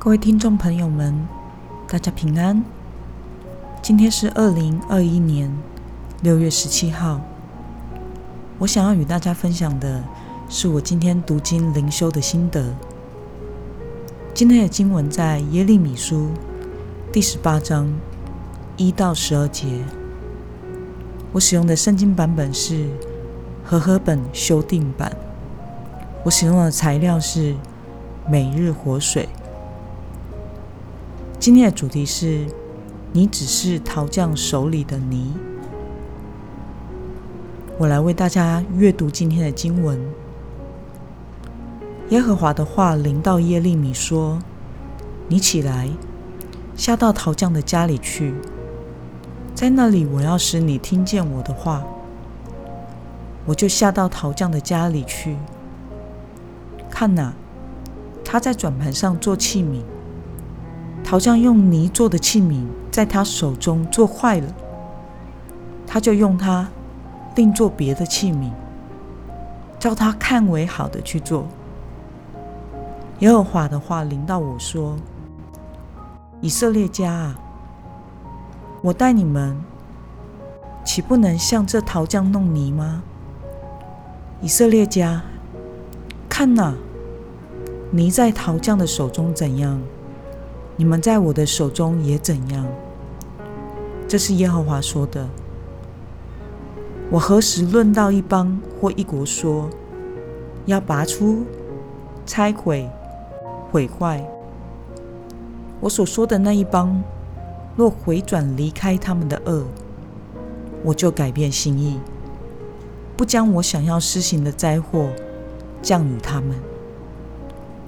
各位听众朋友们，大家平安。今天是二零二一年六月十七号。我想要与大家分享的是我今天读经灵修的心得。今天的经文在耶利米书第十八章一到十二节。我使用的圣经版本是和合本修订版。我使用的材料是每日活水。今天的主题是：你只是陶匠手里的泥。我来为大家阅读今天的经文。耶和华的话临到耶利米说：“你起来，下到陶匠的家里去，在那里我要使你听见我的话。我就下到陶匠的家里去，看哪，他在转盘上做器皿。”陶匠用泥做的器皿在他手中做坏了，他就用它另做别的器皿，照他看为好的去做。耶和华的话临到我说：“以色列家啊，我带你们，岂不能像这陶匠弄泥吗？以色列家，看哪，泥在陶匠的手中怎样？”你们在我的手中也怎样？这是耶和华说的。我何时论到一邦或一国说要拔出、拆毁、毁坏？我所说的那一邦，若回转离开他们的恶，我就改变心意，不将我想要施行的灾祸降与他们。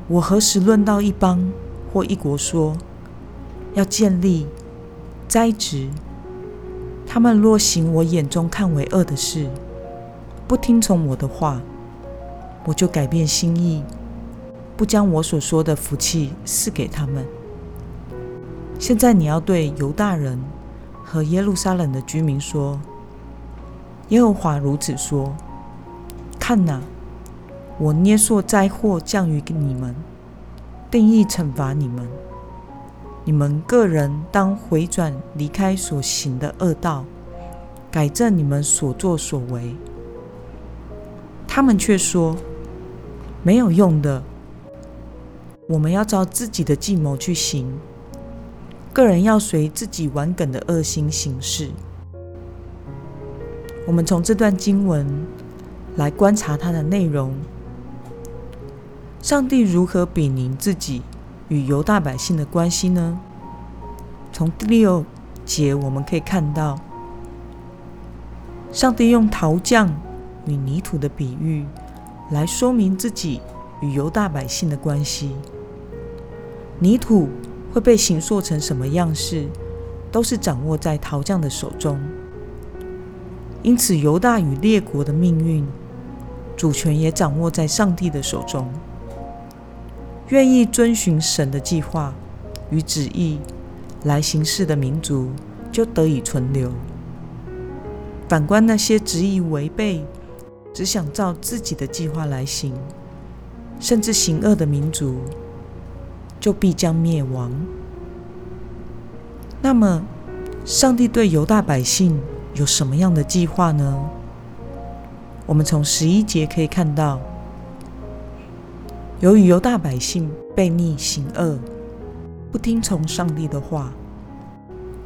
我何时论到一邦？或一国说要建立栽植，他们若行我眼中看为恶的事，不听从我的话，我就改变心意，不将我所说的福气赐给他们。现在你要对犹大人和耶路撒冷的居民说：耶和华如此说：看哪，我捏塑灾祸降于你们。定义惩罚你们，你们个人当回转离开所行的恶道，改正你们所作所为。他们却说没有用的，我们要照自己的计谋去行，个人要随自己顽梗的恶心行事。我们从这段经文来观察它的内容。上帝如何比拟自己与犹大百姓的关系呢？从第六节我们可以看到，上帝用陶匠与泥土的比喻来说明自己与犹大百姓的关系。泥土会被形塑成什么样式，都是掌握在陶匠的手中。因此，犹大与列国的命运主权也掌握在上帝的手中。愿意遵循神的计划与旨意来行事的民族，就得以存留。反观那些执意违背、只想照自己的计划来行，甚至行恶的民族，就必将灭亡。那么，上帝对犹大百姓有什么样的计划呢？我们从十一节可以看到。由于犹大百姓悖逆行恶，不听从上帝的话，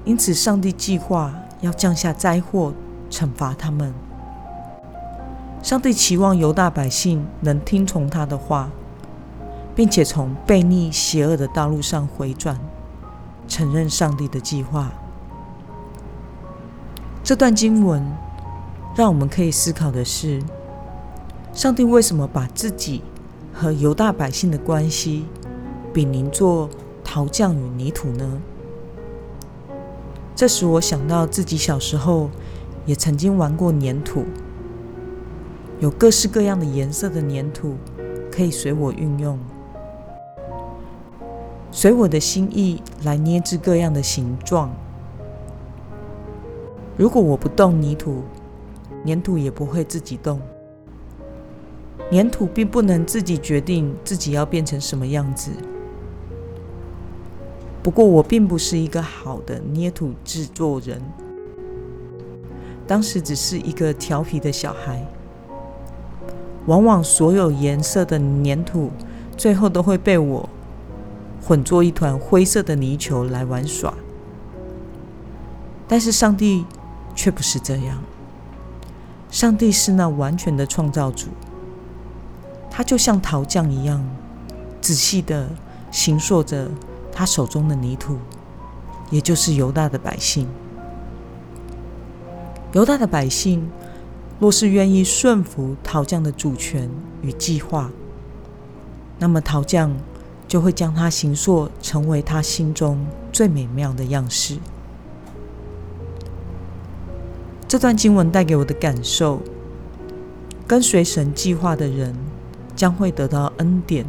因此上帝计划要降下灾祸惩罚他们。上帝期望犹大百姓能听从他的话，并且从悖逆邪恶的道路上回转，承认上帝的计划。这段经文让我们可以思考的是：上帝为什么把自己？和犹大百姓的关系，比您做陶匠与泥土呢？这使我想到自己小时候也曾经玩过粘土，有各式各样的颜色的粘土可以随我运用，随我的心意来捏制各样的形状。如果我不动泥土，粘土也不会自己动。粘土并不能自己决定自己要变成什么样子。不过我并不是一个好的捏土制作人，当时只是一个调皮的小孩。往往所有颜色的粘土，最后都会被我混作一团灰色的泥球来玩耍。但是上帝却不是这样，上帝是那完全的创造主，他就像陶匠一样，仔细的形塑着他手中的泥土，也就是犹大的百姓。犹大的百姓。若是愿意顺服陶匠的主权与计划，那么陶匠就会将它形塑成为他心中最美妙的样式。这段经文带给我的感受：跟随神计划的人将会得到恩典。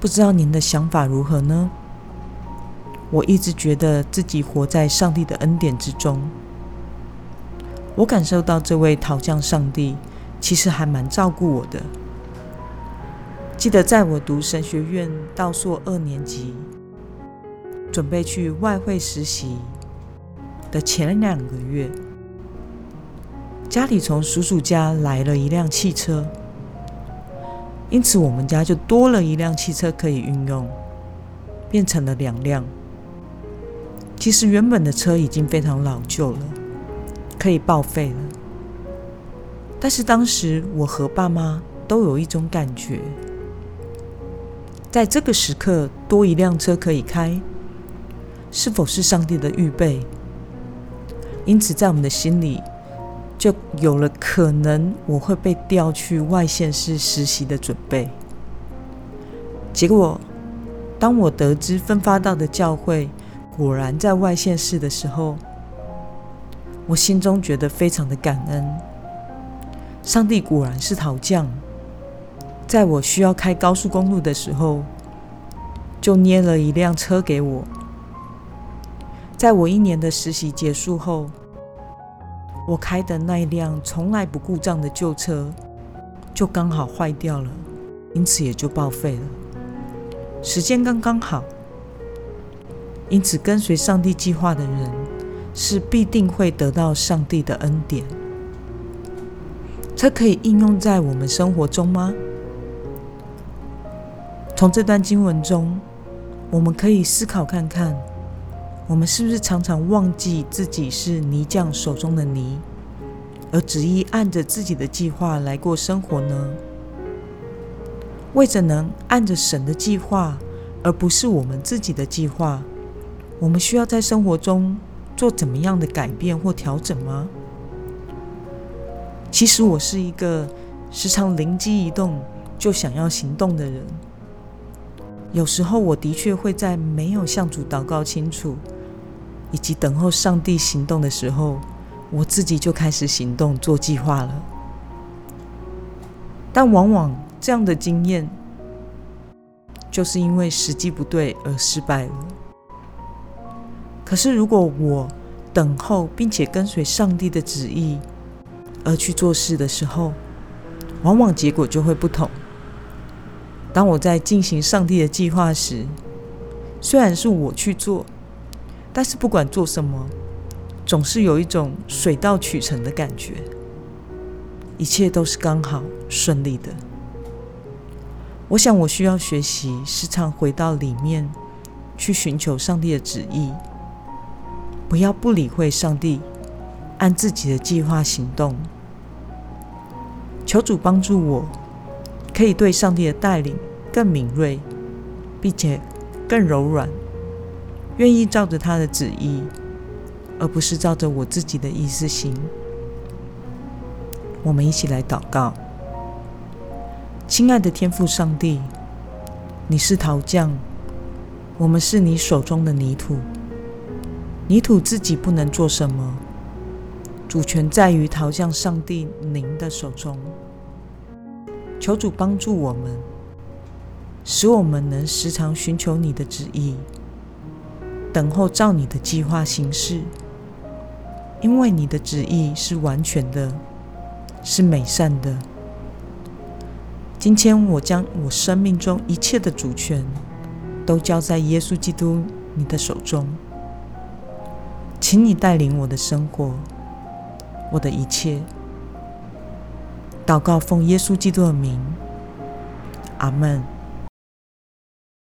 不知道您的想法如何呢？我一直觉得自己活在上帝的恩典之中。我感受到这位陶匠上帝其实还蛮照顾我的。记得在我读神学院倒数二年级，准备去外汇实习的前两个月，家里从叔叔家来了一辆汽车，因此我们家就多了一辆汽车可以运用，变成了两辆。其实原本的车已经非常老旧了。可以报废了，但是当时我和爸妈都有一种感觉，在这个时刻多一辆车可以开，是否是上帝的预备？因此，在我们的心里就有了可能我会被调去外县市实习的准备。结果，当我得知分发到的教会果然在外县市的时候，我心中觉得非常的感恩，上帝果然是陶匠，在我需要开高速公路的时候，就捏了一辆车给我。在我一年的实习结束后，我开的那一辆从来不故障的旧车，就刚好坏掉了，因此也就报废了。时间刚刚好，因此跟随上帝计划的人。是必定会得到上帝的恩典。这可以应用在我们生活中吗？从这段经文中，我们可以思考看看：我们是不是常常忘记自己是泥匠手中的泥，而执意按着自己的计划来过生活呢？为着能按着神的计划，而不是我们自己的计划，我们需要在生活中。做怎么样的改变或调整吗？其实我是一个时常灵机一动就想要行动的人。有时候我的确会在没有向主祷告清楚，以及等候上帝行动的时候，我自己就开始行动做计划了。但往往这样的经验，就是因为时机不对而失败了。可是，如果我等候并且跟随上帝的旨意而去做事的时候，往往结果就会不同。当我在进行上帝的计划时，虽然是我去做，但是不管做什么，总是有一种水到渠成的感觉，一切都是刚好顺利的。我想，我需要学习时常回到里面去寻求上帝的旨意。不要不理会上帝，按自己的计划行动。求主帮助我，可以对上帝的带领更敏锐，并且更柔软，愿意照着他的旨意，而不是照着我自己的意思行。我们一起来祷告：亲爱的天父上帝，你是陶匠，我们是你手中的泥土。泥土自己不能做什么，主权在于陶匠上帝您的手中。求主帮助我们，使我们能时常寻求你的旨意，等候照你的计划行事。因为你的旨意是完全的是美善的。今天我将我生命中一切的主权都交在耶稣基督你的手中。请你带领我的生活我的一切。祷告奉耶稣基督的名阿曼